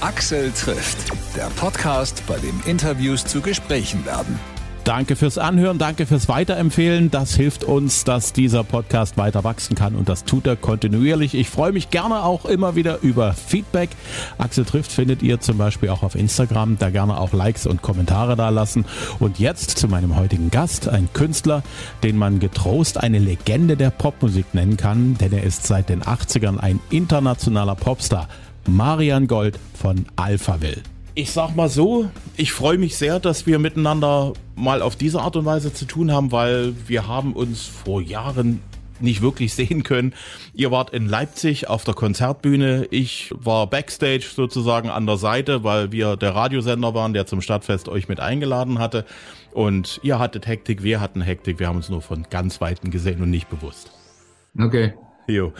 Axel trifft, der Podcast, bei dem Interviews zu Gesprächen werden. Danke fürs Anhören, danke fürs Weiterempfehlen. Das hilft uns, dass dieser Podcast weiter wachsen kann und das tut er kontinuierlich. Ich freue mich gerne auch immer wieder über Feedback. Axel trifft findet ihr zum Beispiel auch auf Instagram. Da gerne auch Likes und Kommentare da lassen. Und jetzt zu meinem heutigen Gast, ein Künstler, den man getrost eine Legende der Popmusik nennen kann, denn er ist seit den 80ern ein internationaler Popstar. Marian Gold von Alphaville ich sag mal so, ich freue mich sehr, dass wir miteinander mal auf diese Art und Weise zu tun haben, weil wir haben uns vor Jahren nicht wirklich sehen können. Ihr wart in Leipzig auf der Konzertbühne. Ich war backstage sozusagen an der Seite, weil wir der Radiosender waren, der zum Stadtfest euch mit eingeladen hatte. Und ihr hattet Hektik, wir hatten Hektik. Wir haben uns nur von ganz Weitem gesehen und nicht bewusst. Okay. Jo.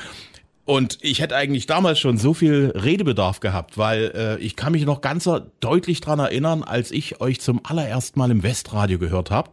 Und ich hätte eigentlich damals schon so viel Redebedarf gehabt, weil äh, ich kann mich noch ganz deutlich dran erinnern, als ich euch zum allerersten Mal im Westradio gehört habe.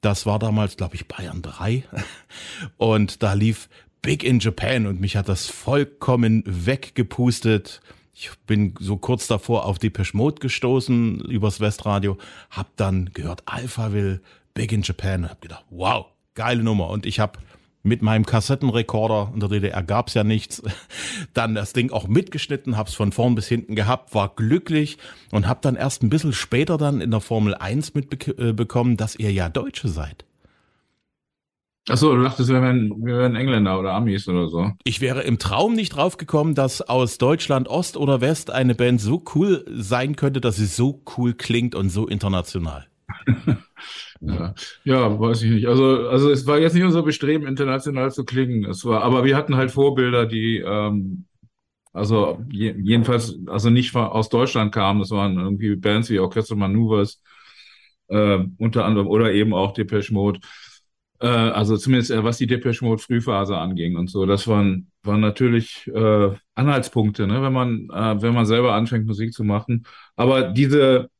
Das war damals, glaube ich, Bayern 3. Und da lief Big in Japan und mich hat das vollkommen weggepustet. Ich bin so kurz davor auf die Mode gestoßen übers Westradio, hab dann gehört Alphaville, Big in Japan, hab gedacht, wow, geile Nummer. Und ich habe mit meinem Kassettenrekorder, in der DDR gab's ja nichts, dann das Ding auch mitgeschnitten, hab's von vorn bis hinten gehabt, war glücklich und hab dann erst ein bisschen später dann in der Formel 1 mitbekommen, dass ihr ja Deutsche seid. Achso, du dachtest, wir wären, wir wären Engländer oder Amis oder so. Ich wäre im Traum nicht drauf gekommen, dass aus Deutschland Ost oder West eine Band so cool sein könnte, dass sie so cool klingt und so international. Ja, ja, weiß ich nicht. Also, also es war jetzt nicht unser Bestreben, international zu klingen. Es war, aber wir hatten halt Vorbilder, die ähm, also je, jedenfalls also nicht aus Deutschland kamen. Das waren irgendwie Bands wie Orchester Maneuvers äh, unter anderem oder eben auch Depeche Mode. Äh, also zumindest äh, was die Depeche Mode Frühphase anging und so. Das waren waren natürlich äh, Anhaltspunkte, ne, wenn man äh, wenn man selber anfängt Musik zu machen. Aber diese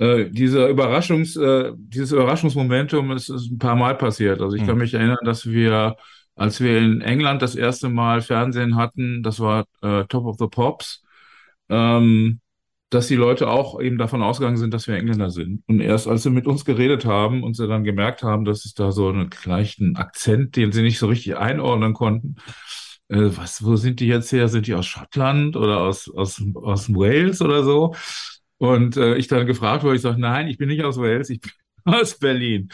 äh, dieser Überraschungs, äh, dieses Überraschungsmomentum ist, ist ein paar Mal passiert. Also ich kann hm. mich erinnern, dass wir, als wir in England das erste Mal Fernsehen hatten, das war äh, Top of the Pops, ähm, dass die Leute auch eben davon ausgegangen sind, dass wir Engländer sind. Und erst als sie mit uns geredet haben und sie dann gemerkt haben, dass es da so einen gleichen Akzent, den sie nicht so richtig einordnen konnten, äh, was, wo sind die jetzt her? Sind die aus Schottland oder aus, aus, aus Wales oder so? Und äh, ich dann gefragt wurde, ich sage, nein, ich bin nicht aus Wales, ich bin aus Berlin.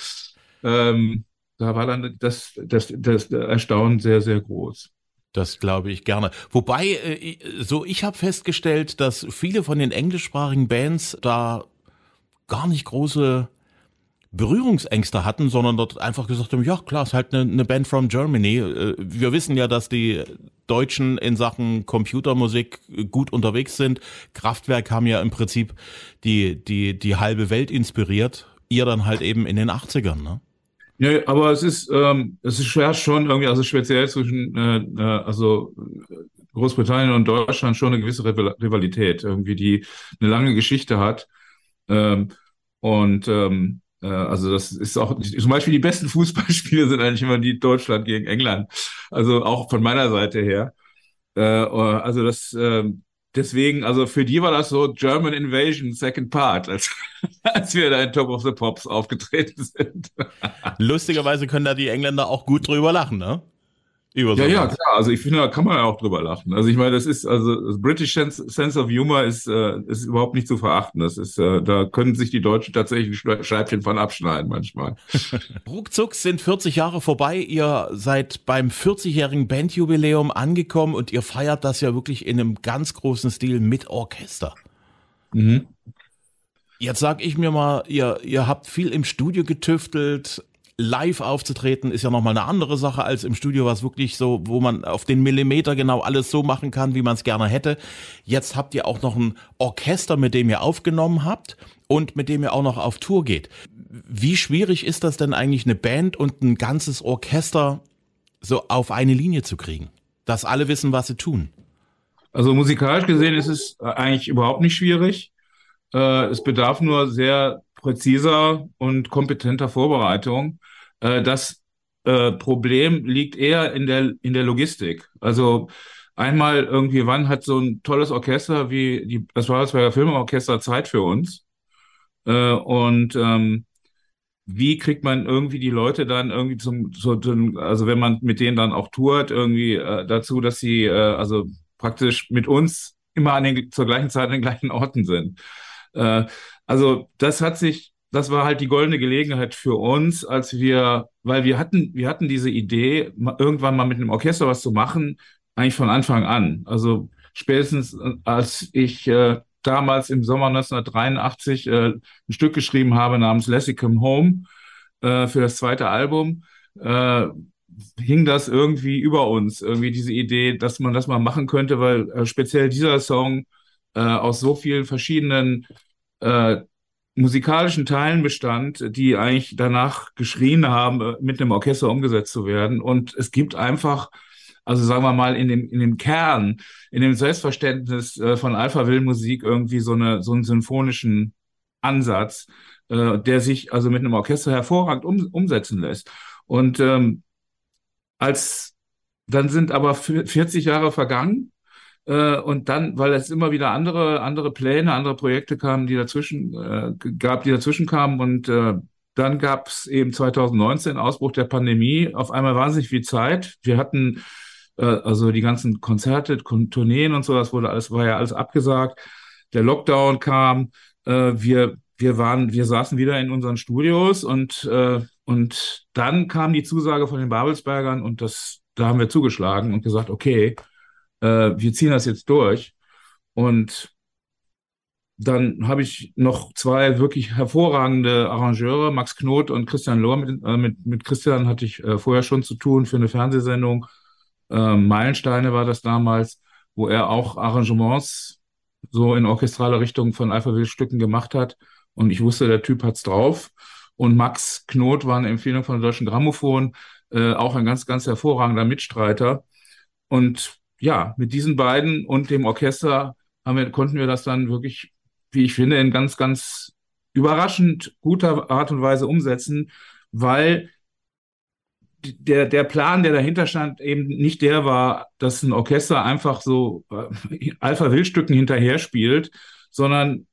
Ähm, da war dann das, das, das Erstaunen sehr, sehr groß. Das glaube ich gerne. Wobei, äh, so ich habe festgestellt, dass viele von den englischsprachigen Bands da gar nicht große Berührungsängste hatten, sondern dort einfach gesagt haben, ja klar, ist halt eine, eine Band from Germany. Äh, wir wissen ja, dass die Deutschen in Sachen Computermusik gut unterwegs sind. Kraftwerk haben ja im Prinzip die, die, die halbe Welt inspiriert. Ihr dann halt eben in den 80ern, ne? Ja, aber es ist, ähm, es ist schwer schon irgendwie, also speziell zwischen, äh, äh also Großbritannien und Deutschland schon eine gewisse Rivalität, irgendwie, die eine lange Geschichte hat. Ähm, und ähm, äh, also das ist auch zum Beispiel die besten Fußballspiele sind eigentlich immer die Deutschland gegen England. Also auch von meiner Seite her. Äh, also das ähm, deswegen, also für die war das so German Invasion Second Part, als, als wir da in Top of the Pops aufgetreten sind. Lustigerweise können da die Engländer auch gut drüber lachen, ne? Über ja, ja, klar. Also ich finde, da kann man ja auch drüber lachen. Also ich meine, das ist, also das British Sense of Humor ist, äh, ist überhaupt nicht zu verachten. Das ist, äh, da können sich die Deutschen tatsächlich ein Scheibchen von abschneiden manchmal. Ruckzuck sind 40 Jahre vorbei. Ihr seid beim 40-jährigen Bandjubiläum angekommen und ihr feiert das ja wirklich in einem ganz großen Stil mit Orchester. Mhm. Jetzt sag ich mir mal, ihr, ihr habt viel im Studio getüftelt, live aufzutreten ist ja nochmal eine andere Sache als im Studio, was wirklich so, wo man auf den Millimeter genau alles so machen kann, wie man es gerne hätte. Jetzt habt ihr auch noch ein Orchester, mit dem ihr aufgenommen habt und mit dem ihr auch noch auf Tour geht. Wie schwierig ist das denn eigentlich, eine Band und ein ganzes Orchester so auf eine Linie zu kriegen? Dass alle wissen, was sie tun. Also musikalisch gesehen ist es eigentlich überhaupt nicht schwierig. Äh, es bedarf nur sehr präziser und kompetenter Vorbereitung. Äh, das äh, Problem liegt eher in der, in der Logistik. Also einmal irgendwie, wann hat so ein tolles Orchester wie die, das Babelsberger Filmorchester Zeit für uns? Äh, und ähm, wie kriegt man irgendwie die Leute dann irgendwie zum, so, also wenn man mit denen dann auch tourt, irgendwie äh, dazu, dass sie äh, also praktisch mit uns immer an den, zur gleichen Zeit an den gleichen Orten sind. Äh, also das hat sich, das war halt die goldene Gelegenheit für uns, als wir, weil wir hatten, wir hatten diese Idee, irgendwann mal mit einem Orchester was zu machen, eigentlich von Anfang an. Also spätestens äh, als ich äh, damals im Sommer 1983 äh, ein Stück geschrieben habe namens Lessicum Home äh, für das zweite Album, äh, hing das irgendwie über uns, irgendwie diese Idee, dass man das mal machen könnte, weil äh, speziell dieser Song äh, aus so vielen verschiedenen äh, musikalischen Teilen bestand, die eigentlich danach geschrien haben, äh, mit einem Orchester umgesetzt zu werden. Und es gibt einfach also sagen wir mal in dem, in dem Kern, in dem Selbstverständnis äh, von Alpha Will Musik irgendwie so eine, so einen symphonischen Ansatz, äh, der sich also mit einem Orchester hervorragend um, umsetzen lässt. Und ähm, als dann sind aber 40 Jahre vergangen äh, und dann, weil es immer wieder andere andere Pläne, andere Projekte kamen, die dazwischen äh, gab, die dazwischen kamen und äh, dann gab es eben 2019 Ausbruch der Pandemie, auf einmal wahnsinnig viel Zeit. Wir hatten äh, also die ganzen Konzerte, Tourneen und so, das wurde alles, war ja alles abgesagt. Der Lockdown kam, äh, wir, wir waren, wir saßen wieder in unseren Studios und, äh, und dann kam die Zusage von den Babelsbergern und das, da haben wir zugeschlagen und gesagt, okay, wir ziehen das jetzt durch. Und dann habe ich noch zwei wirklich hervorragende Arrangeure, Max Knot und Christian Lohr. Mit, äh, mit, mit Christian hatte ich äh, vorher schon zu tun für eine Fernsehsendung äh, Meilensteine war das damals, wo er auch Arrangements so in orchestraler Richtung von Alphaville-Stücken gemacht hat. Und ich wusste, der Typ hat's drauf. Und Max Knot war eine Empfehlung von der Deutschen Grammophon, äh, auch ein ganz, ganz hervorragender Mitstreiter. Und ja, mit diesen beiden und dem Orchester wir, konnten wir das dann wirklich, wie ich finde, in ganz, ganz überraschend guter Art und Weise umsetzen, weil der, der Plan, der dahinter stand, eben nicht der war, dass ein Orchester einfach so äh, Alpha-Will-Stücken hinterher spielt, sondern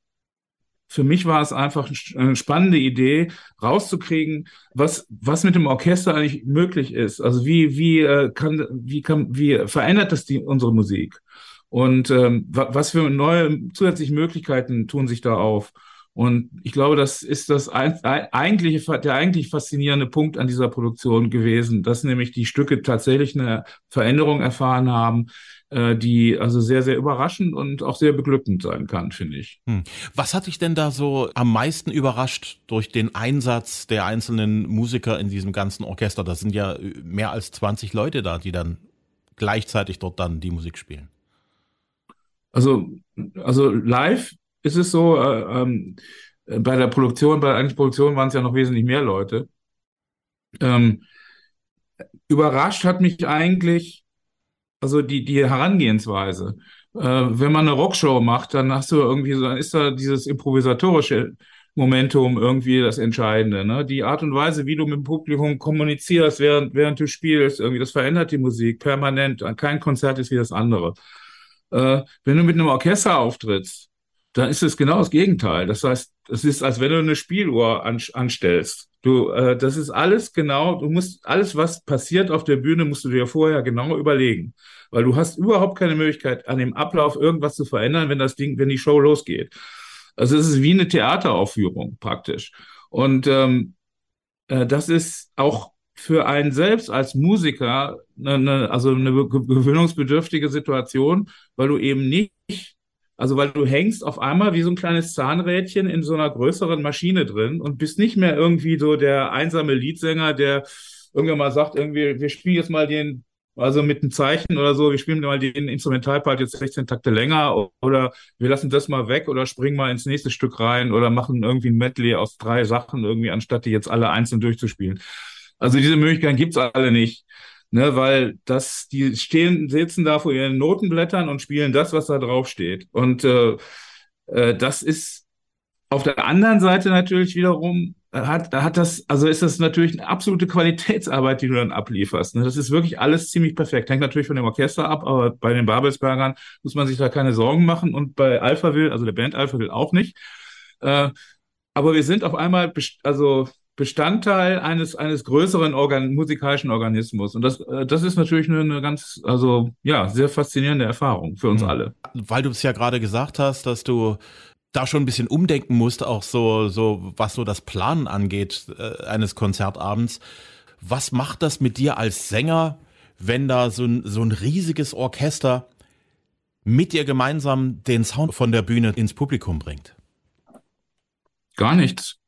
für mich war es einfach eine spannende Idee, rauszukriegen, was, was mit dem Orchester eigentlich möglich ist. Also wie, wie, äh, kann, wie, kann, wie verändert das die, unsere Musik? Und ähm, was für neue zusätzliche Möglichkeiten tun sich da auf? Und ich glaube, das ist das eigentliche, der eigentlich faszinierende Punkt an dieser Produktion gewesen, dass nämlich die Stücke tatsächlich eine Veränderung erfahren haben, äh, die also sehr, sehr überraschend und auch sehr beglückend sein kann, finde ich. Hm. Was hat dich denn da so am meisten überrascht durch den Einsatz der einzelnen Musiker in diesem ganzen Orchester? Das sind ja mehr als 20 Leute da, die dann gleichzeitig dort dann die Musik spielen. Also, also live ist es so, äh, ähm, bei der Produktion, bei der eigentlichen Produktion waren es ja noch wesentlich mehr Leute. Ähm, überrascht hat mich eigentlich, also die, die Herangehensweise. Äh, wenn man eine Rockshow macht, dann hast du irgendwie so, dann ist da dieses improvisatorische Momentum irgendwie das Entscheidende. Ne? Die Art und Weise, wie du mit dem Publikum kommunizierst, während, während du spielst, irgendwie, das verändert die Musik permanent. Kein Konzert ist wie das andere. Äh, wenn du mit einem Orchester auftrittst, dann ist es genau das Gegenteil. Das heißt, es ist, als wenn du eine Spieluhr an, anstellst. Du, äh, das ist alles genau, du musst, alles, was passiert auf der Bühne, musst du dir vorher genau überlegen. Weil du hast überhaupt keine Möglichkeit, an dem Ablauf irgendwas zu verändern, wenn das Ding, wenn die Show losgeht. Also es ist wie eine Theateraufführung praktisch. Und ähm, äh, das ist auch für einen selbst als Musiker eine, also eine gewöhnungsbedürftige Situation, weil du eben nicht also weil du hängst auf einmal wie so ein kleines Zahnrädchen in so einer größeren Maschine drin und bist nicht mehr irgendwie so der einsame Leadsänger, der irgendwann mal sagt, irgendwie, wir spielen jetzt mal den, also mit einem Zeichen oder so, wir spielen mal den Instrumentalpart jetzt 16 Takte länger oder wir lassen das mal weg oder springen mal ins nächste Stück rein oder machen irgendwie ein Medley aus drei Sachen irgendwie, anstatt die jetzt alle einzeln durchzuspielen. Also diese Möglichkeiten gibt's alle nicht ne, weil das, die stehen, sitzen da vor ihren Notenblättern und spielen das, was da drauf steht. Und äh, äh, das ist auf der anderen Seite natürlich wiederum hat, hat das, also ist das natürlich eine absolute Qualitätsarbeit, die du dann ablieferst. Ne? Das ist wirklich alles ziemlich perfekt. Hängt natürlich von dem Orchester ab, aber bei den Babelsbergern muss man sich da keine Sorgen machen und bei Alphaville, also der Band Alphaville auch nicht. Äh, aber wir sind auf einmal, also Bestandteil eines, eines größeren Organ musikalischen Organismus. Und das, äh, das ist natürlich eine, eine ganz, also ja, sehr faszinierende Erfahrung für uns mhm. alle. Weil du es ja gerade gesagt hast, dass du da schon ein bisschen umdenken musst, auch so, so, was so das Planen angeht, äh, eines Konzertabends. Was macht das mit dir als Sänger, wenn da so ein, so ein riesiges Orchester mit dir gemeinsam den Sound von der Bühne ins Publikum bringt? Gar nichts.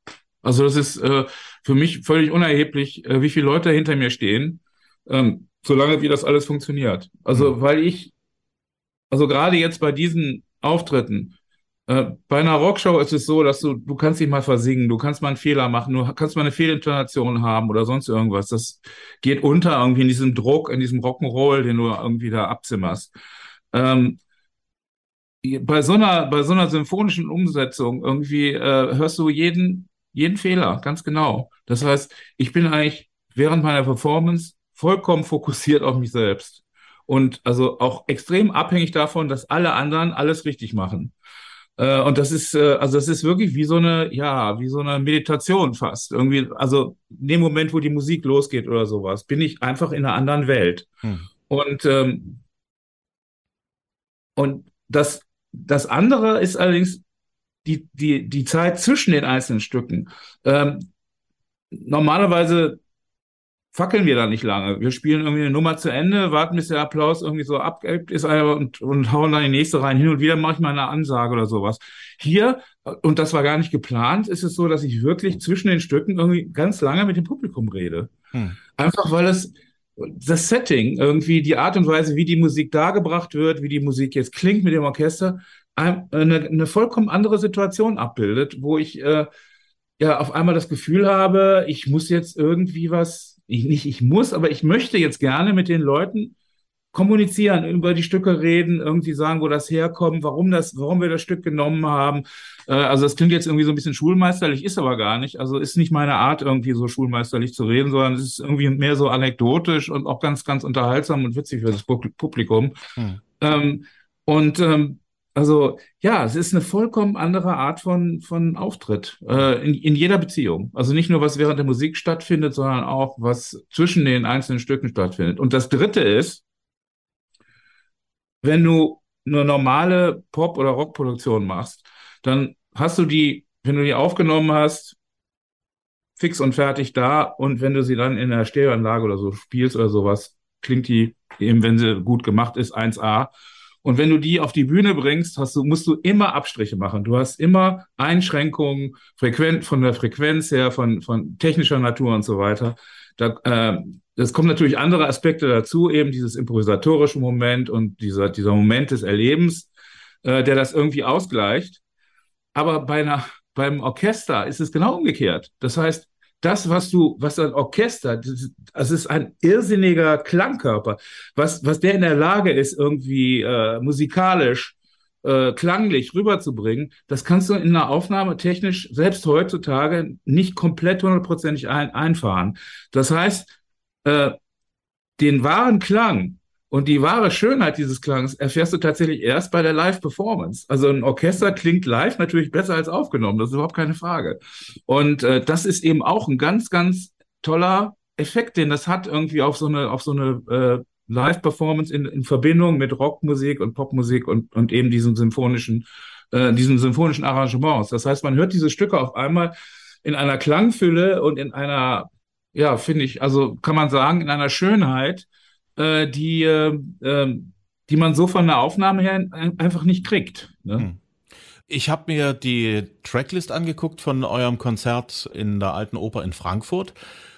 Also das ist äh, für mich völlig unerheblich, äh, wie viele Leute hinter mir stehen, ähm, solange wie das alles funktioniert. Also mhm. weil ich, also gerade jetzt bei diesen Auftritten, äh, bei einer Rockshow ist es so, dass du, du kannst dich mal versingen, du kannst mal einen Fehler machen, du kannst mal eine Fehlintonation haben oder sonst irgendwas. Das geht unter irgendwie in diesem Druck, in diesem Rock'n'Roll, den du irgendwie da abzimmerst. Ähm, bei so einer, bei so einer symphonischen Umsetzung irgendwie äh, hörst du jeden jeden Fehler, ganz genau. Das heißt, ich bin eigentlich während meiner Performance vollkommen fokussiert auf mich selbst. Und also auch extrem abhängig davon, dass alle anderen alles richtig machen. Äh, und das ist, äh, also das ist wirklich wie so eine, ja, wie so eine Meditation fast. Irgendwie, also in dem Moment, wo die Musik losgeht oder sowas, bin ich einfach in einer anderen Welt. Hm. Und, ähm, und das, das andere ist allerdings die, die, die Zeit zwischen den einzelnen Stücken. Ähm, normalerweise fackeln wir da nicht lange. Wir spielen irgendwie eine Nummer zu Ende, warten, bis der Applaus irgendwie so abgebt ist und, und hauen dann die nächste rein. Hin und wieder mache ich mal eine Ansage oder sowas. Hier, und das war gar nicht geplant, ist es so, dass ich wirklich zwischen den Stücken irgendwie ganz lange mit dem Publikum rede. Hm. Einfach weil es das Setting, irgendwie die Art und Weise, wie die Musik dargebracht wird, wie die Musik jetzt klingt mit dem Orchester, eine, eine vollkommen andere Situation abbildet, wo ich äh, ja auf einmal das Gefühl habe, ich muss jetzt irgendwie was, ich, nicht ich muss, aber ich möchte jetzt gerne mit den Leuten kommunizieren, über die Stücke reden, irgendwie sagen, wo das herkommt, warum das, warum wir das Stück genommen haben. Äh, also das klingt jetzt irgendwie so ein bisschen schulmeisterlich, ist aber gar nicht. Also ist nicht meine Art, irgendwie so schulmeisterlich zu reden, sondern es ist irgendwie mehr so anekdotisch und auch ganz, ganz unterhaltsam und witzig für das Publikum. Hm. Ähm, und ähm, also ja, es ist eine vollkommen andere Art von, von Auftritt äh, in, in jeder Beziehung. Also nicht nur, was während der Musik stattfindet, sondern auch, was zwischen den einzelnen Stücken stattfindet. Und das Dritte ist, wenn du eine normale Pop- oder Rockproduktion machst, dann hast du die, wenn du die aufgenommen hast, fix und fertig da. Und wenn du sie dann in der Stereoanlage oder so spielst oder sowas, klingt die eben, wenn sie gut gemacht ist, 1A. Und wenn du die auf die Bühne bringst, hast du, musst du immer Abstriche machen. Du hast immer Einschränkungen, frequent, von der Frequenz her, von, von technischer Natur und so weiter. Da, äh, es kommen natürlich andere Aspekte dazu, eben dieses improvisatorische Moment und dieser, dieser Moment des Erlebens, äh, der das irgendwie ausgleicht. Aber bei einer, beim Orchester ist es genau umgekehrt. Das heißt, das, was du, was ein Orchester, das, ist ein irrsinniger Klangkörper, was, was der in der Lage ist, irgendwie äh, musikalisch, äh, klanglich rüberzubringen, das kannst du in einer Aufnahme technisch selbst heutzutage nicht komplett hundertprozentig ein, einfahren. Das heißt, äh, den wahren Klang und die wahre Schönheit dieses Klangs erfährst du tatsächlich erst bei der Live-Performance. Also ein Orchester klingt live natürlich besser als aufgenommen, das ist überhaupt keine Frage. Und äh, das ist eben auch ein ganz, ganz toller Effekt, den das hat irgendwie auf so eine, auf so eine äh, Live-Performance in, in Verbindung mit Rockmusik und Popmusik und, und eben diesen symphonischen, äh, diesen symphonischen Arrangements. Das heißt, man hört diese Stücke auf einmal in einer Klangfülle und in einer, ja, finde ich, also kann man sagen, in einer Schönheit, äh, die, äh, ähm, die man so von der Aufnahme her einfach nicht kriegt. Ne? Hm. Ich habe mir die Tracklist angeguckt von eurem Konzert in der Alten Oper in Frankfurt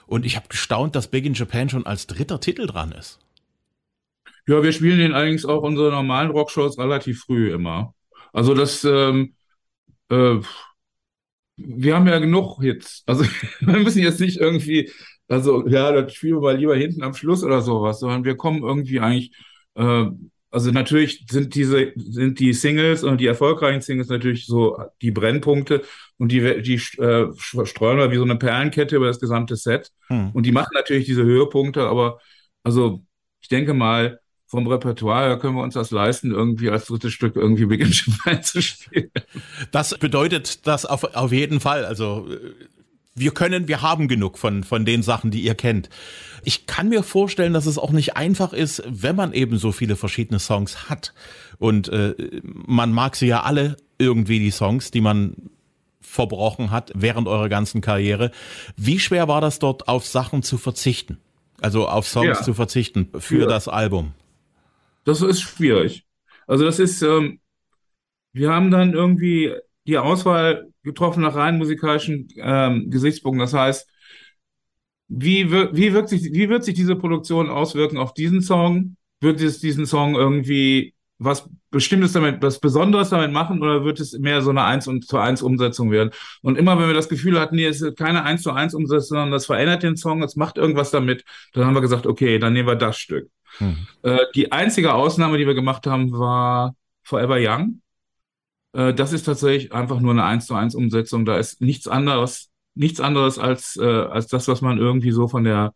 und ich habe gestaunt, dass Big in Japan schon als dritter Titel dran ist. Ja, wir spielen den allerdings auch unsere normalen Rockshows relativ früh immer. Also das, ähm, äh, wir haben ja genug jetzt. Also wir müssen jetzt nicht irgendwie also, ja, das spielen wir mal lieber hinten am Schluss oder sowas, sondern wir kommen irgendwie eigentlich äh, also natürlich sind diese, sind die Singles und die erfolgreichen Singles natürlich so die Brennpunkte und die, die äh, streuen wir wie so eine Perlenkette über das gesamte Set. Hm. Und die machen natürlich diese Höhepunkte, aber also ich denke mal, vom Repertoire her können wir uns das leisten, irgendwie als drittes Stück irgendwie Begin zu spielen. Das bedeutet das auf, auf jeden Fall. Also wir können, wir haben genug von, von den Sachen, die ihr kennt. Ich kann mir vorstellen, dass es auch nicht einfach ist, wenn man eben so viele verschiedene Songs hat. Und äh, man mag sie ja alle irgendwie, die Songs, die man verbrochen hat während eurer ganzen Karriere. Wie schwer war das dort, auf Sachen zu verzichten? Also auf Songs ja. zu verzichten für ja. das Album? Das ist schwierig. Also das ist, ähm, wir haben dann irgendwie die Auswahl getroffen nach rein musikalischen ähm, Gesichtspunkten. Das heißt, wie, wir, wie, wirkt sich, wie wird sich diese Produktion auswirken auf diesen Song? Wird es diesen Song irgendwie was Bestimmtes damit, was Besonderes damit machen oder wird es mehr so eine 1 und zu 1 Umsetzung werden? Und immer wenn wir das Gefühl hatten, nee, es ist keine 1 zu 1 Umsetzung, sondern das verändert den Song, es macht irgendwas damit, dann haben wir gesagt, okay, dann nehmen wir das Stück. Hm. Äh, die einzige Ausnahme, die wir gemacht haben, war Forever Young. Äh, das ist tatsächlich einfach nur eine 1 zu 1 Umsetzung. Da ist nichts anderes, nichts anderes als, äh, als das, was man irgendwie so von der,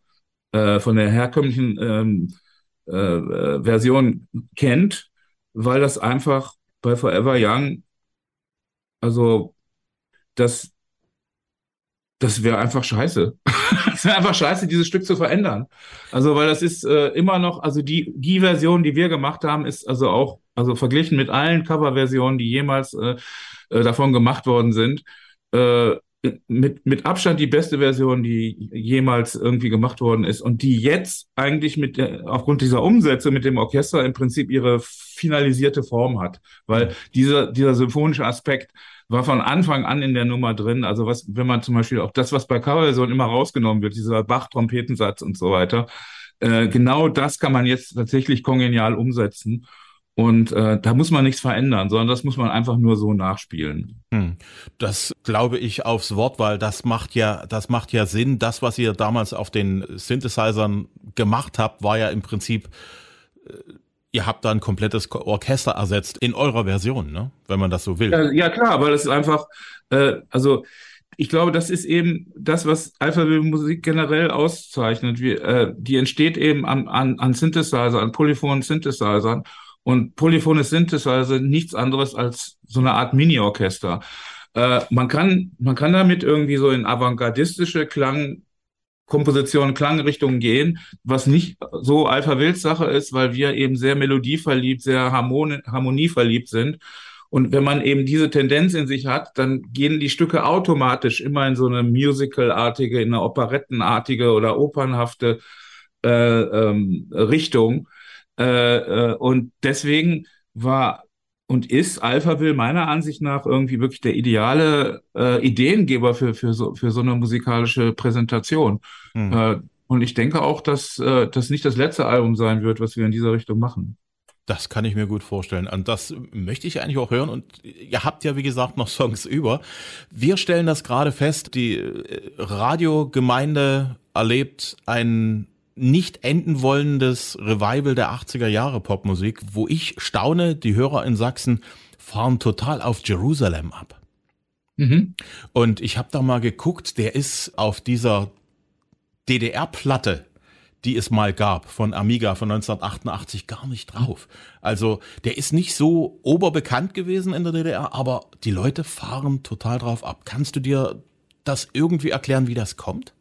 äh, von der herkömmlichen ähm, äh, äh, Version kennt, weil das einfach bei Forever Young, also das, das wäre einfach scheiße. Es wäre einfach scheiße, dieses Stück zu verändern. Also, weil das ist äh, immer noch, also die, die Version, die wir gemacht haben, ist also auch, also verglichen mit allen Coverversionen, die jemals äh, äh, davon gemacht worden sind, äh, mit, mit Abstand die beste Version, die jemals irgendwie gemacht worden ist und die jetzt eigentlich mit der, aufgrund dieser Umsätze mit dem Orchester im Prinzip ihre finalisierte Form hat, weil dieser, dieser symphonische Aspekt war von Anfang an in der Nummer drin. Also was, wenn man zum Beispiel auch das, was bei Coverversion immer rausgenommen wird, dieser Bach-Trompetensatz und so weiter, äh, genau das kann man jetzt tatsächlich kongenial umsetzen. Und äh, da muss man nichts verändern, sondern das muss man einfach nur so nachspielen. Hm. Das glaube ich aufs Wort, weil das macht ja, das macht ja Sinn. Das, was ihr damals auf den Synthesizern gemacht habt, war ja im Prinzip, äh, ihr habt da ein komplettes Orchester ersetzt in eurer Version, ne? Wenn man das so will. Ja, ja klar, weil das ist einfach, äh, also ich glaube, das ist eben das, was Alphabet-Musik generell auszeichnet. Wie, äh, die entsteht eben an, an, an Synthesizer, an polyphonen Synthesizern. Und polyphone Synthesizer nichts anderes als so eine Art Mini-Orchester. Äh, man, kann, man kann damit irgendwie so in avantgardistische Klangkompositionen, Klangrichtungen gehen, was nicht so Alpha Wild Sache ist, weil wir eben sehr melodieverliebt, sehr harmoni harmonieverliebt sind. Und wenn man eben diese Tendenz in sich hat, dann gehen die Stücke automatisch immer in so eine Musical-artige, in eine operettenartige oder opernhafte äh, ähm, Richtung. Äh, äh, und deswegen war und ist Alphaville meiner Ansicht nach irgendwie wirklich der ideale äh, Ideengeber für, für, so, für so eine musikalische Präsentation. Mhm. Äh, und ich denke auch, dass äh, das nicht das letzte Album sein wird, was wir in dieser Richtung machen. Das kann ich mir gut vorstellen. Und das möchte ich eigentlich auch hören. Und ihr habt ja, wie gesagt, noch Songs über. Wir stellen das gerade fest. Die äh, Radiogemeinde erlebt ein nicht enden wollendes Revival der 80er Jahre Popmusik, wo ich staune, die Hörer in Sachsen fahren total auf Jerusalem ab. Mhm. Und ich habe da mal geguckt, der ist auf dieser DDR-Platte, die es mal gab von Amiga von 1988 gar nicht drauf. Also der ist nicht so oberbekannt gewesen in der DDR, aber die Leute fahren total drauf ab. Kannst du dir das irgendwie erklären, wie das kommt?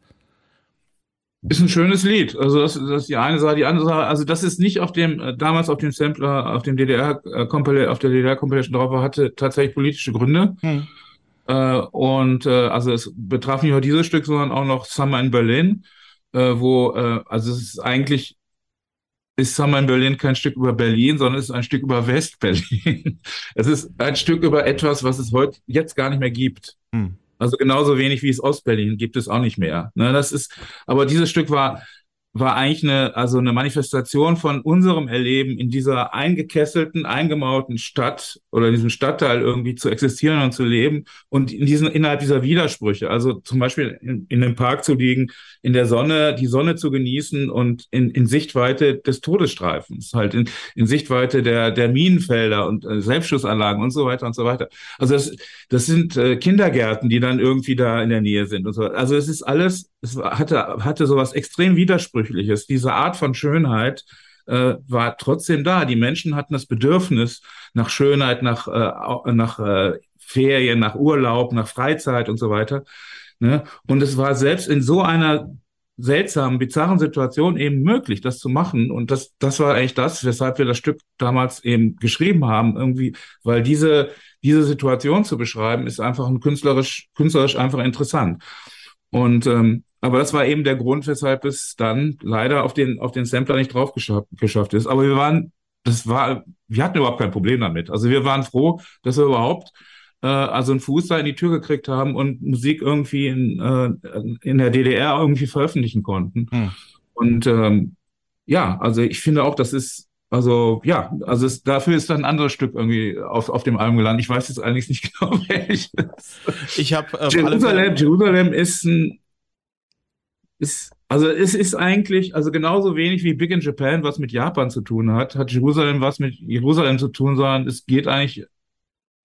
Ist ein schönes Lied. Also das, das ist die eine Sache, die andere Sache. Also das ist nicht auf dem äh, damals auf dem Sampler, auf dem DDR äh, auf der DDR Compilation drauf war, hatte tatsächlich politische Gründe. Hm. Äh, und äh, also es betraf nicht nur dieses Stück, sondern auch noch Summer in Berlin, äh, wo äh, also es ist eigentlich ist Summer in Berlin kein Stück über Berlin, sondern es ist ein Stück über West-Berlin. es ist ein Stück über etwas, was es heute jetzt gar nicht mehr gibt. Hm. Also genauso wenig wie es Ostberlin gibt es auch nicht mehr. Ne, das ist, aber dieses Stück war war eigentlich eine, also eine Manifestation von unserem Erleben in dieser eingekesselten, eingemauerten Stadt oder in diesem Stadtteil irgendwie zu existieren und zu leben und in diesen, innerhalb dieser Widersprüche. Also zum Beispiel in, in dem Park zu liegen, in der Sonne, die Sonne zu genießen und in, in Sichtweite des Todesstreifens, halt in, in Sichtweite der, der Minenfelder und äh, Selbstschussanlagen und so weiter und so weiter. Also das, das sind äh, Kindergärten, die dann irgendwie da in der Nähe sind und so. Also es ist alles, es hatte, hatte sowas extrem Widersprüchliches. Diese Art von Schönheit äh, war trotzdem da. Die Menschen hatten das Bedürfnis nach Schönheit, nach, äh, nach äh, Ferien, nach Urlaub, nach Freizeit und so weiter. Ne? Und es war selbst in so einer seltsamen, bizarren Situation eben möglich, das zu machen. Und das, das war eigentlich das, weshalb wir das Stück damals eben geschrieben haben, irgendwie, weil diese, diese Situation zu beschreiben, ist einfach ein künstlerisch, künstlerisch einfach interessant. Und ähm, aber das war eben der Grund, weshalb es dann leider auf den auf den Sampler nicht drauf geschafft, geschafft ist. Aber wir waren, das war, wir hatten überhaupt kein Problem damit. Also wir waren froh, dass wir überhaupt äh, also einen Fuß da in die Tür gekriegt haben und Musik irgendwie in, äh, in der DDR irgendwie veröffentlichen konnten. Hm. Und ähm, ja, also ich finde auch, das ist also ja, also es, dafür ist dann ein anderes Stück irgendwie auf, auf dem Album gelandet. Ich weiß jetzt eigentlich nicht genau welches. Ich habe äh, Jerusalem, Jerusalem ist ein ist also es ist eigentlich also genauso wenig wie Big in Japan was mit Japan zu tun hat, hat Jerusalem was mit Jerusalem zu tun, sondern es geht eigentlich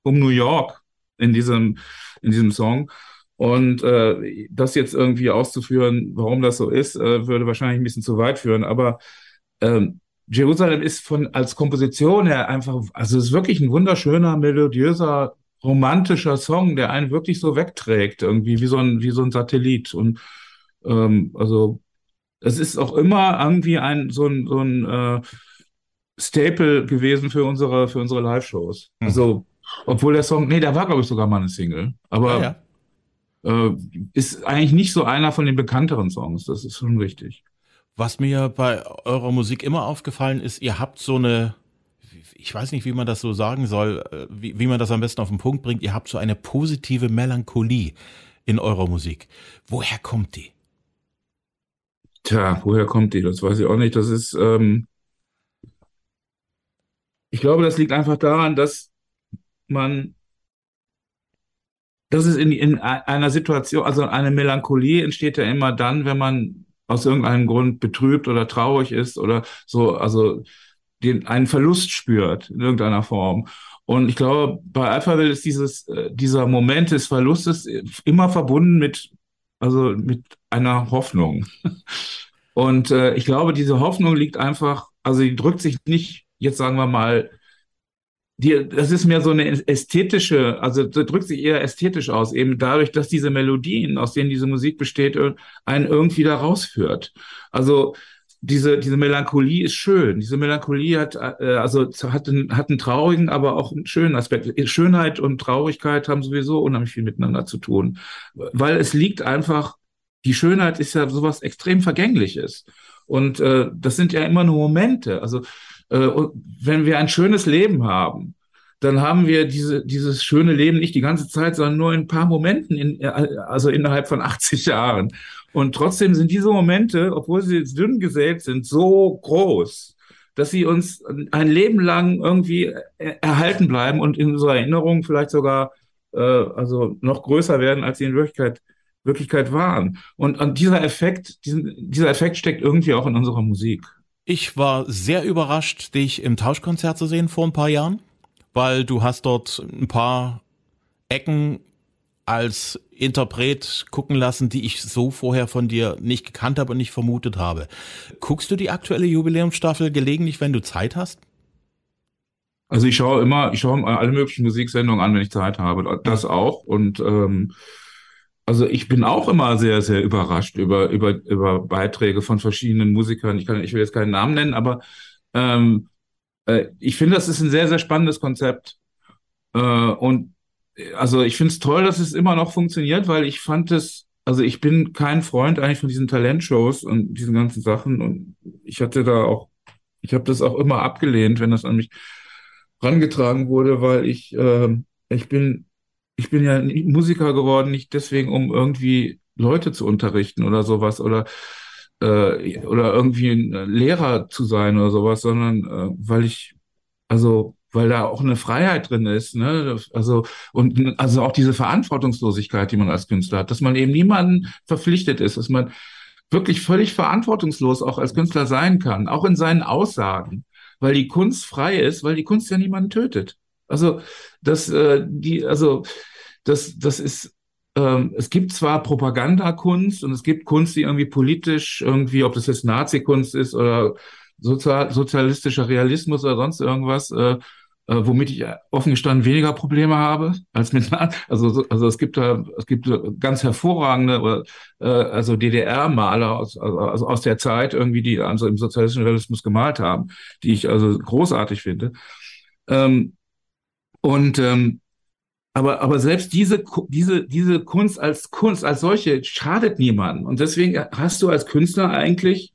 um New York in diesem, in diesem Song. Und äh, das jetzt irgendwie auszuführen, warum das so ist, äh, würde wahrscheinlich ein bisschen zu weit führen. Aber ähm, Jerusalem ist von als Komposition her einfach, also es ist wirklich ein wunderschöner, melodiöser, romantischer Song, der einen wirklich so wegträgt, irgendwie wie so ein, wie so ein Satellit. Und ähm, also es ist auch immer irgendwie ein so ein, so ein äh, Staple gewesen für unsere, für unsere Live-Shows. Mhm. Also obwohl der Song, nee, der war, glaube ich, sogar mal eine Single. Aber ah, ja. äh, ist eigentlich nicht so einer von den bekannteren Songs. Das ist schon richtig. Was mir bei eurer Musik immer aufgefallen ist, ihr habt so eine, ich weiß nicht, wie man das so sagen soll, äh, wie, wie man das am besten auf den Punkt bringt, ihr habt so eine positive Melancholie in eurer Musik. Woher kommt die? Tja, woher kommt die? Das weiß ich auch nicht. Das ist, ähm, ich glaube, das liegt einfach daran, dass man, das ist in, in einer Situation, also eine Melancholie entsteht ja immer dann, wenn man aus irgendeinem Grund betrübt oder traurig ist oder so, also den, einen Verlust spürt in irgendeiner Form. Und ich glaube, bei Alphaville ist dieses, äh, dieser Moment des Verlustes immer verbunden mit, also mit einer Hoffnung. Und äh, ich glaube, diese Hoffnung liegt einfach, also die drückt sich nicht, jetzt sagen wir mal, die, das ist mehr so eine ästhetische, also drückt sich eher ästhetisch aus, eben dadurch, dass diese Melodien, aus denen diese Musik besteht, einen irgendwie da rausführt. Also diese, diese Melancholie ist schön. Diese Melancholie hat, äh, also hat einen, hat einen traurigen, aber auch einen schönen Aspekt. Schönheit und Traurigkeit haben sowieso unheimlich viel miteinander zu tun. Weil es liegt einfach, die Schönheit ist ja sowas extrem Vergängliches. Und äh, das sind ja immer nur Momente. Also äh, wenn wir ein schönes Leben haben, dann haben wir diese, dieses schöne Leben nicht die ganze Zeit, sondern nur in ein paar Momenten, in, also innerhalb von 80 Jahren. Und trotzdem sind diese Momente, obwohl sie dünn gesät sind, so groß, dass sie uns ein Leben lang irgendwie erhalten bleiben und in unserer Erinnerung vielleicht sogar äh, also noch größer werden, als sie in Wirklichkeit, Wirklichkeit waren. Und, und dieser Effekt, diesen, dieser Effekt steckt irgendwie auch in unserer Musik. Ich war sehr überrascht, dich im Tauschkonzert zu sehen vor ein paar Jahren, weil du hast dort ein paar Ecken als Interpret gucken lassen, die ich so vorher von dir nicht gekannt habe und nicht vermutet habe. Guckst du die aktuelle Jubiläumsstaffel gelegentlich, wenn du Zeit hast? Also ich schaue immer, ich schaue alle möglichen Musiksendungen an, wenn ich Zeit habe. Das auch. Und ähm, also ich bin auch immer sehr, sehr überrascht über, über, über Beiträge von verschiedenen Musikern. Ich, kann, ich will jetzt keinen Namen nennen, aber ähm, äh, ich finde, das ist ein sehr, sehr spannendes Konzept. Äh, und also ich finde es toll, dass es immer noch funktioniert, weil ich fand es, also ich bin kein Freund eigentlich von diesen Talentshows und diesen ganzen Sachen. Und ich hatte da auch, ich habe das auch immer abgelehnt, wenn das an mich rangetragen wurde, weil ich, äh, ich bin ich bin ja Musiker geworden, nicht deswegen, um irgendwie Leute zu unterrichten oder sowas oder äh, oder irgendwie ein Lehrer zu sein oder sowas, sondern äh, weil ich, also weil da auch eine Freiheit drin ist, ne? Also und also auch diese Verantwortungslosigkeit, die man als Künstler hat, dass man eben niemanden verpflichtet ist, dass man wirklich völlig verantwortungslos auch als Künstler sein kann, auch in seinen Aussagen, weil die Kunst frei ist, weil die Kunst ja niemanden tötet. Also das, äh, die, also das, das ist ähm, es gibt zwar Propagandakunst und es gibt Kunst, die irgendwie politisch irgendwie, ob das jetzt Nazi-Kunst ist oder sozial, sozialistischer Realismus oder sonst irgendwas, äh, äh, womit ich offen gestanden weniger Probleme habe als mit also also es gibt da es gibt ganz hervorragende äh, also DDR-Maler aus, also aus der Zeit irgendwie die also im sozialistischen Realismus gemalt haben, die ich also großartig finde. Ähm, und ähm, aber, aber selbst diese, diese, diese Kunst als Kunst, als solche, schadet niemandem. Und deswegen hast du als Künstler eigentlich,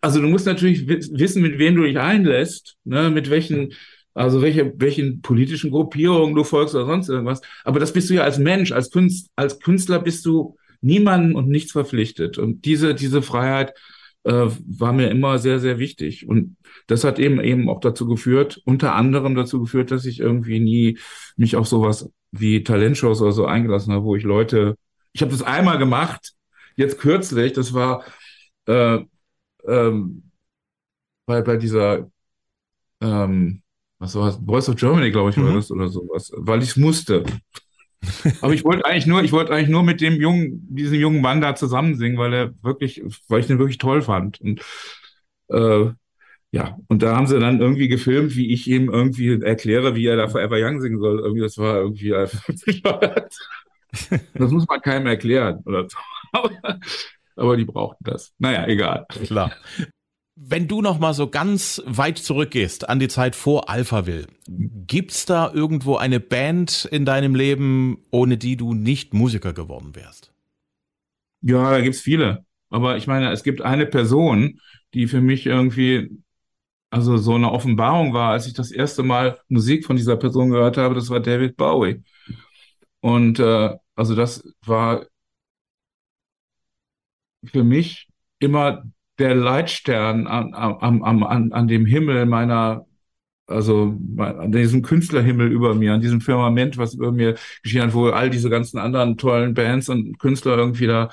also du musst natürlich wissen, mit wem du dich einlässt, ne, mit welchen, also welche, welchen politischen Gruppierungen du folgst oder sonst irgendwas. Aber das bist du ja als Mensch, als, Künst, als Künstler bist du niemandem und nichts verpflichtet. Und diese, diese Freiheit äh, war mir immer sehr, sehr wichtig. Und das hat eben eben auch dazu geführt, unter anderem dazu geführt, dass ich irgendwie nie mich auf sowas wie Talentshows oder so eingelassen habe, wo ich Leute, ich habe das einmal gemacht, jetzt kürzlich, das war äh, ähm, bei, bei dieser ähm, was war das? Voice of Germany, glaube ich, war mhm. das oder sowas, weil ich es musste. Aber ich wollte eigentlich nur, ich wollte eigentlich nur mit dem jungen, diesem jungen Mann da zusammen singen, weil er wirklich, weil ich den wirklich toll fand. Und äh, ja, und da haben sie dann irgendwie gefilmt, wie ich ihm irgendwie erkläre, wie er da Forever Young singen soll. Irgendwie, das war irgendwie Das muss man keinem erklären. Oder so. aber, aber die brauchten das. Naja, egal. Klar. Wenn du noch mal so ganz weit zurückgehst an die Zeit vor Alphaville, gibt's da irgendwo eine Band in deinem Leben, ohne die du nicht Musiker geworden wärst? Ja, da gibt's viele. Aber ich meine, es gibt eine Person, die für mich irgendwie also so eine Offenbarung war, als ich das erste Mal Musik von dieser Person gehört habe, das war David Bowie. Und äh, also das war für mich immer der Leitstern an, an, an, an dem Himmel meiner, also an diesem Künstlerhimmel über mir, an diesem Firmament, was über mir geschehen hat, wo all diese ganzen anderen tollen Bands und Künstler irgendwie da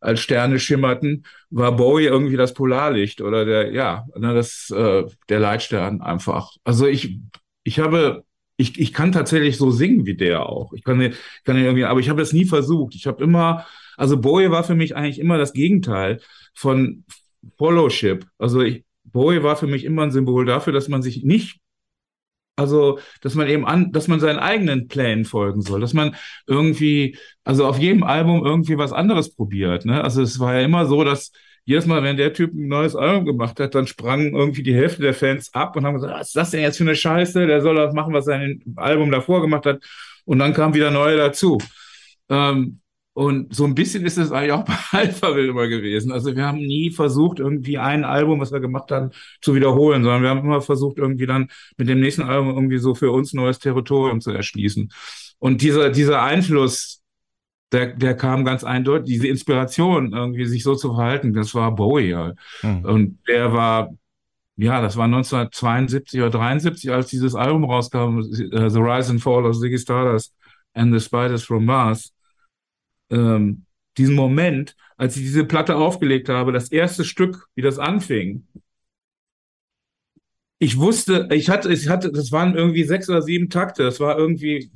als Sterne schimmerten, war Bowie irgendwie das Polarlicht oder der, ja, ne, das, äh, der Leitstern einfach. Also ich, ich habe, ich, ich kann tatsächlich so singen wie der auch. Ich kann, kann irgendwie, aber ich habe das nie versucht. Ich habe immer, also Bowie war für mich eigentlich immer das Gegenteil von, Followship. Also ich, Bowie war für mich immer ein Symbol dafür, dass man sich nicht, also dass man eben an, dass man seinen eigenen Plänen folgen soll, dass man irgendwie, also auf jedem Album irgendwie was anderes probiert. Ne? Also es war ja immer so, dass jedes Mal, wenn der Typ ein neues Album gemacht hat, dann sprangen irgendwie die Hälfte der Fans ab und haben gesagt, was ist das denn jetzt für eine Scheiße? Der soll das machen, was sein Album davor gemacht hat. Und dann kam wieder neue dazu. Ähm, und so ein bisschen ist es eigentlich auch bei Alphaville immer gewesen. Also wir haben nie versucht, irgendwie ein Album, was wir gemacht haben, zu wiederholen, sondern wir haben immer versucht, irgendwie dann mit dem nächsten Album irgendwie so für uns neues Territorium zu erschließen. Und dieser, dieser Einfluss, der, der kam ganz eindeutig, diese Inspiration, irgendwie sich so zu verhalten, das war Bowie. Halt. Mhm. Und der war, ja, das war 1972 oder 73, als dieses Album rauskam, The Rise and Fall of Ziggy Stardust and the Spiders from Mars ähm, diesen Moment, als ich diese Platte aufgelegt habe, das erste Stück, wie das anfing. Ich wusste, ich hatte, ich hatte, das waren irgendwie sechs oder sieben Takte. Das war irgendwie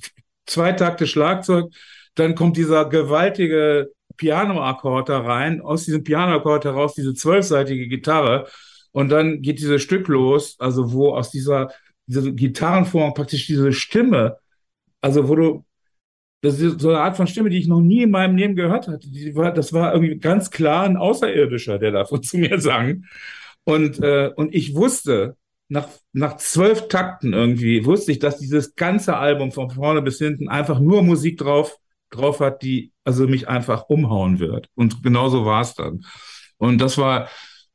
zwei Takte Schlagzeug. Dann kommt dieser gewaltige Pianoakkord da rein. Aus diesem Pianoakkord heraus diese zwölfseitige Gitarre. Und dann geht dieses Stück los, also wo aus dieser, dieser Gitarrenform praktisch diese Stimme, also wo du das ist so eine Art von Stimme, die ich noch nie in meinem Leben gehört hatte. War, das war irgendwie ganz klar ein Außerirdischer, der davon zu mir sang. Und, äh, und ich wusste, nach, nach zwölf Takten irgendwie, wusste ich, dass dieses ganze Album von vorne bis hinten einfach nur Musik drauf, drauf hat, die also mich einfach umhauen wird. Und genauso war es dann. Und das war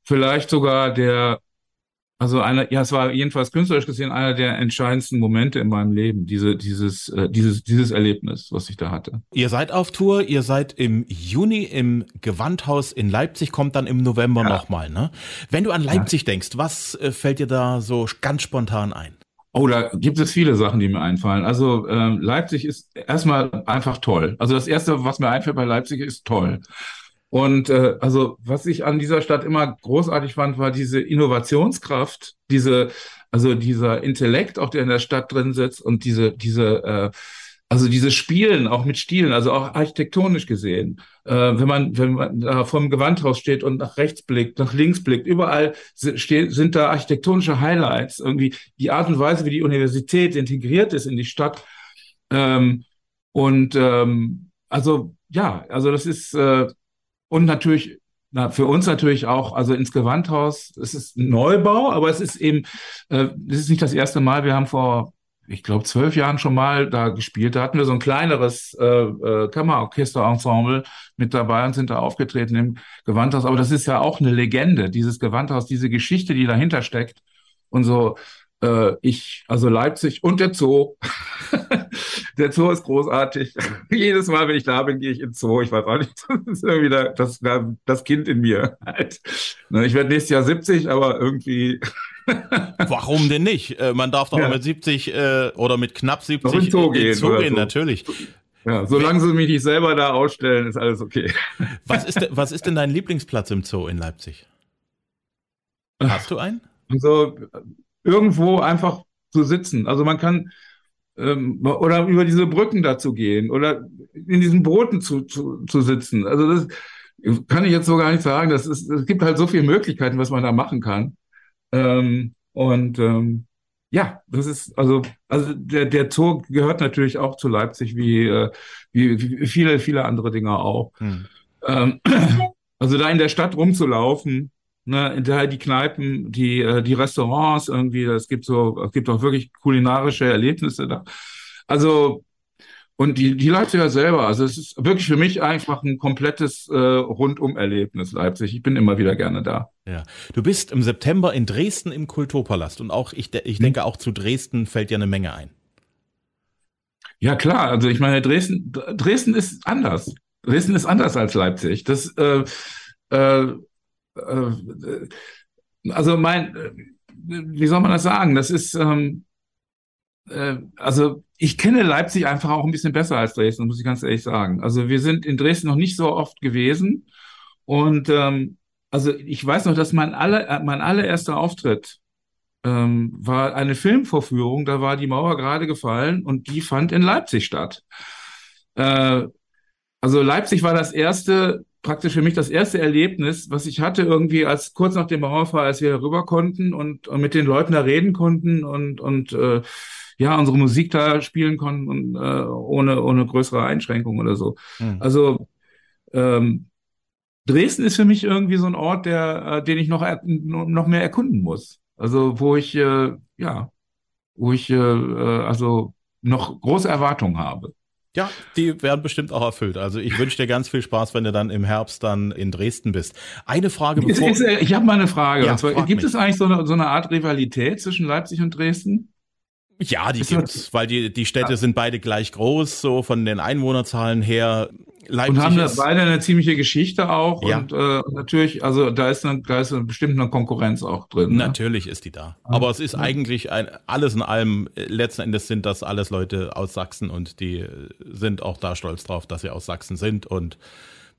vielleicht sogar der, also einer, ja, es war jedenfalls künstlerisch gesehen einer der entscheidendsten Momente in meinem Leben, diese, dieses, äh, dieses, dieses Erlebnis, was ich da hatte. Ihr seid auf Tour, ihr seid im Juni im Gewandhaus in Leipzig, kommt dann im November ja. nochmal, ne? Wenn du an Leipzig ja. denkst, was äh, fällt dir da so ganz spontan ein? Oh, da gibt es viele Sachen, die mir einfallen. Also äh, Leipzig ist erstmal einfach toll. Also das Erste, was mir einfällt bei Leipzig, ist toll. Und äh, also was ich an dieser Stadt immer großartig fand, war diese Innovationskraft, diese, also dieser Intellekt, auch der in der Stadt drin sitzt und diese, diese, äh, also diese Spielen, auch mit Stilen, also auch architektonisch gesehen, äh, wenn man, wenn man da vorm Gewandhaus steht und nach rechts blickt, nach links blickt, überall sind da architektonische Highlights, irgendwie die Art und Weise, wie die Universität integriert ist in die Stadt. Ähm, und ähm, also ja, also das ist äh, und natürlich, na, für uns natürlich auch, also ins Gewandhaus, es ist ein Neubau, aber es ist eben, äh, es ist nicht das erste Mal. Wir haben vor, ich glaube, zwölf Jahren schon mal da gespielt. Da hatten wir so ein kleineres äh, äh, Kammerorchesterensemble mit dabei und sind da aufgetreten im Gewandhaus. Aber das ist ja auch eine Legende, dieses Gewandhaus, diese Geschichte, die dahinter steckt. Und so, äh, ich, also Leipzig und der Zoo. der Zoo ist großartig. Jedes Mal, wenn ich da bin, gehe ich ins Zoo. Ich weiß auch nicht, das ist irgendwie das, das Kind in mir halt. Ne, ich werde nächstes Jahr 70, aber irgendwie. Warum denn nicht? Äh, man darf doch ja. mit 70 äh, oder mit knapp 70 in Zoo gehen. Zoo gehen so. natürlich. Ja, solange sie mich nicht selber da ausstellen, ist alles okay. Was ist, was ist denn dein Lieblingsplatz im Zoo in Leipzig? Hast du einen? Also irgendwo einfach zu sitzen. Also man kann ähm, oder über diese Brücken dazu gehen oder in diesen Booten zu, zu, zu sitzen. Also das kann ich jetzt so gar nicht sagen. Das ist, es gibt halt so viele Möglichkeiten, was man da machen kann. Ähm, und ähm, ja, das ist also also der der Zoo gehört natürlich auch zu Leipzig wie äh, wie, wie viele viele andere Dinge auch. Hm. Ähm, also da in der Stadt rumzulaufen ne, da die Kneipen, die, äh, die Restaurants irgendwie, es gibt so, es gibt auch wirklich kulinarische Erlebnisse da. Also, und die, die Leipziger selber, also es ist wirklich für mich einfach ein komplettes äh, Rundum-Erlebnis, Leipzig. Ich bin immer wieder gerne da. Ja. Du bist im September in Dresden im Kulturpalast und auch, ich, ich hm. denke, auch zu Dresden fällt dir eine Menge ein. Ja, klar. Also ich meine, Dresden, Dresden ist anders. Dresden ist anders als Leipzig. Das, äh, äh, äh, also mein, wie soll man das sagen? Das ist, ähm, äh, also ich kenne Leipzig einfach auch ein bisschen besser als Dresden, muss ich ganz ehrlich sagen. Also wir sind in Dresden noch nicht so oft gewesen und ähm, also ich weiß noch, dass mein, aller, mein allererster Auftritt ähm, war eine Filmvorführung, da war die Mauer gerade gefallen und die fand in Leipzig statt. Äh, also Leipzig war das erste praktisch für mich das erste Erlebnis, was ich hatte, irgendwie als kurz nach dem Mauerfall, als wir rüber konnten und, und mit den Leuten da reden konnten und, und äh, ja, unsere Musik da spielen konnten und äh, ohne, ohne größere Einschränkungen oder so. Mhm. Also ähm, Dresden ist für mich irgendwie so ein Ort, der, äh, den ich noch, noch mehr erkunden muss. Also wo ich, äh, ja, wo ich äh, äh also noch große Erwartungen habe. Ja, die werden bestimmt auch erfüllt. Also ich wünsche dir ganz viel Spaß, wenn du dann im Herbst dann in Dresden bist. Eine Frage bevor... Ist, ist, ich habe mal eine Frage. Ja, zwar, gibt mich. es eigentlich so eine, so eine Art Rivalität zwischen Leipzig und Dresden? Ja, die gibt's, weil die, die Städte ja. sind beide gleich groß, so von den Einwohnerzahlen her. Leipzig und haben da beide eine ziemliche Geschichte auch ja. und äh, natürlich, also da ist, eine, da ist eine, bestimmt eine Konkurrenz auch drin. Ne? Natürlich ist die da. Aber es ist ja. eigentlich ein, alles in allem, äh, letzten Endes sind das alles Leute aus Sachsen und die äh, sind auch da stolz drauf, dass sie aus Sachsen sind und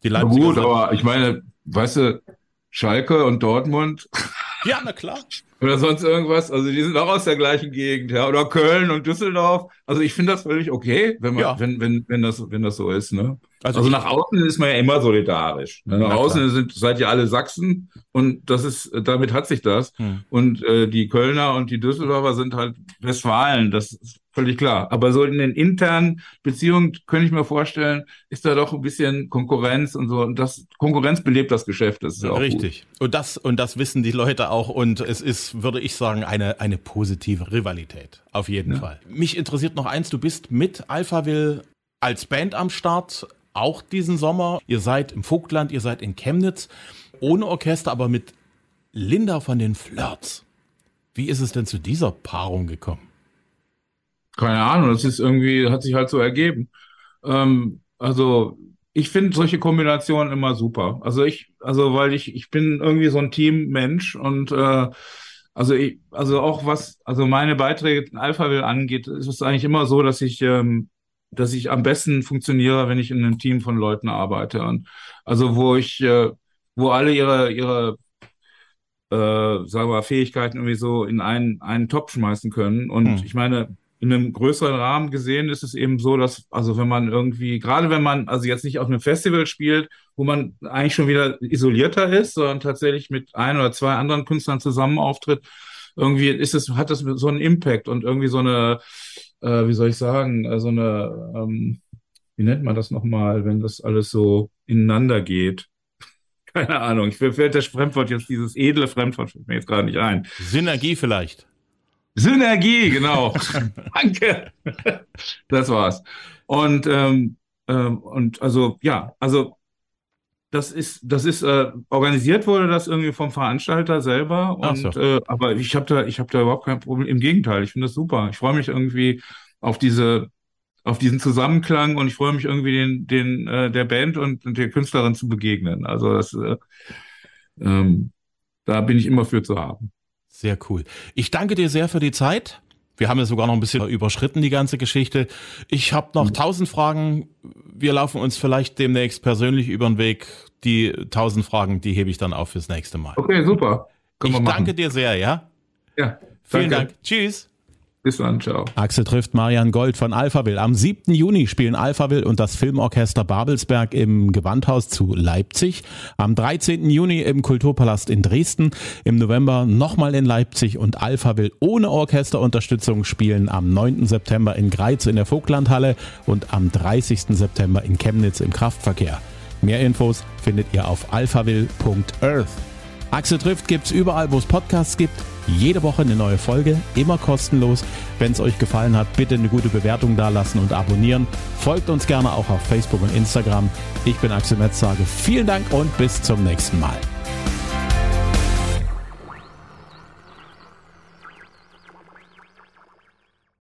die Leipziger. Gut, aber ich meine, weißt du, Schalke und Dortmund. Ja, na klar. Oder sonst irgendwas. Also die sind auch aus der gleichen Gegend, ja. Oder Köln und Düsseldorf. Also ich finde das völlig okay, wenn man, ja. wenn, wenn, wenn das, wenn das so ist, ne? Also, also nach außen ist man ja immer solidarisch. Ne? Nach außen sind, seid ihr alle Sachsen und das ist, damit hat sich das. Hm. Und äh, die Kölner und die Düsseldorfer sind halt Westfalen. Das ist völlig klar. Aber so in den internen Beziehungen könnte ich mir vorstellen, ist da doch ein bisschen Konkurrenz und so. Und das Konkurrenz belebt das Geschäft. Das ist ja auch Richtig. Gut. Und das, und das wissen die Leute auch. Und es ist, würde ich sagen, eine, eine positive Rivalität. Auf jeden ja. Fall. Mich interessiert noch eins. Du bist mit Alphaville als Band am Start auch diesen Sommer. Ihr seid im Vogtland, ihr seid in Chemnitz, ohne Orchester, aber mit Linda von den Flirts. Wie ist es denn zu dieser Paarung gekommen? Keine Ahnung, das ist irgendwie, hat sich halt so ergeben. Ähm, also ich finde solche Kombinationen immer super. Also ich, also weil ich, ich bin irgendwie so ein Teammensch und äh, also ich, also auch was, also meine Beiträge in Alphaville angeht, ist es eigentlich immer so, dass ich, ähm, dass ich am besten funktioniere, wenn ich in einem Team von Leuten arbeite. Und also wo ich, äh, wo alle ihre, ihre äh, sagen wir Fähigkeiten irgendwie so in einen, einen Topf schmeißen können. Und hm. ich meine, in einem größeren Rahmen gesehen ist es eben so, dass, also wenn man irgendwie, gerade wenn man also jetzt nicht auf einem Festival spielt, wo man eigentlich schon wieder isolierter ist, sondern tatsächlich mit ein oder zwei anderen Künstlern zusammen auftritt, irgendwie ist es, hat das so einen Impact und irgendwie so eine, äh, wie soll ich sagen, äh, so eine, ähm, wie nennt man das nochmal, wenn das alles so ineinander geht? Keine Ahnung, ich fällt das Fremdwort jetzt, dieses edle Fremdwort fällt mir jetzt gerade nicht ein. Synergie vielleicht. Synergie, genau. Danke. das war's. Und, ähm, ähm, und also, ja, also das ist, das ist äh, organisiert wurde das irgendwie vom Veranstalter selber. Und so. äh, aber ich habe da, ich habe da überhaupt kein Problem. Im Gegenteil, ich finde das super. Ich freue mich irgendwie auf diese, auf diesen Zusammenklang und ich freue mich irgendwie den, den äh, der Band und, und der Künstlerin zu begegnen. Also das, äh, ähm, da bin ich immer für zu haben. Sehr cool. Ich danke dir sehr für die Zeit. Wir haben ja sogar noch ein bisschen überschritten, die ganze Geschichte. Ich habe noch tausend Fragen. Wir laufen uns vielleicht demnächst persönlich über den Weg. Die tausend Fragen, die hebe ich dann auf fürs nächste Mal. Okay, super. Können ich danke dir sehr, ja? Ja. Vielen danke. Dank. Tschüss. Bis dann, ciao. Axel trifft Marian Gold von Alphaville. Am 7. Juni spielen Alphaville und das Filmorchester Babelsberg im Gewandhaus zu Leipzig. Am 13. Juni im Kulturpalast in Dresden. Im November nochmal in Leipzig und Alphaville ohne Orchesterunterstützung spielen am 9. September in Greiz in der Vogtlandhalle und am 30. September in Chemnitz im Kraftverkehr. Mehr Infos findet ihr auf alphaville.earth. Axel trifft gibt's überall, wo es Podcasts gibt jede Woche eine neue Folge, immer kostenlos. Wenn es euch gefallen hat, bitte eine gute Bewertung dalassen und abonnieren. Folgt uns gerne auch auf Facebook und Instagram. Ich bin Axel Metz, sage vielen Dank und bis zum nächsten Mal.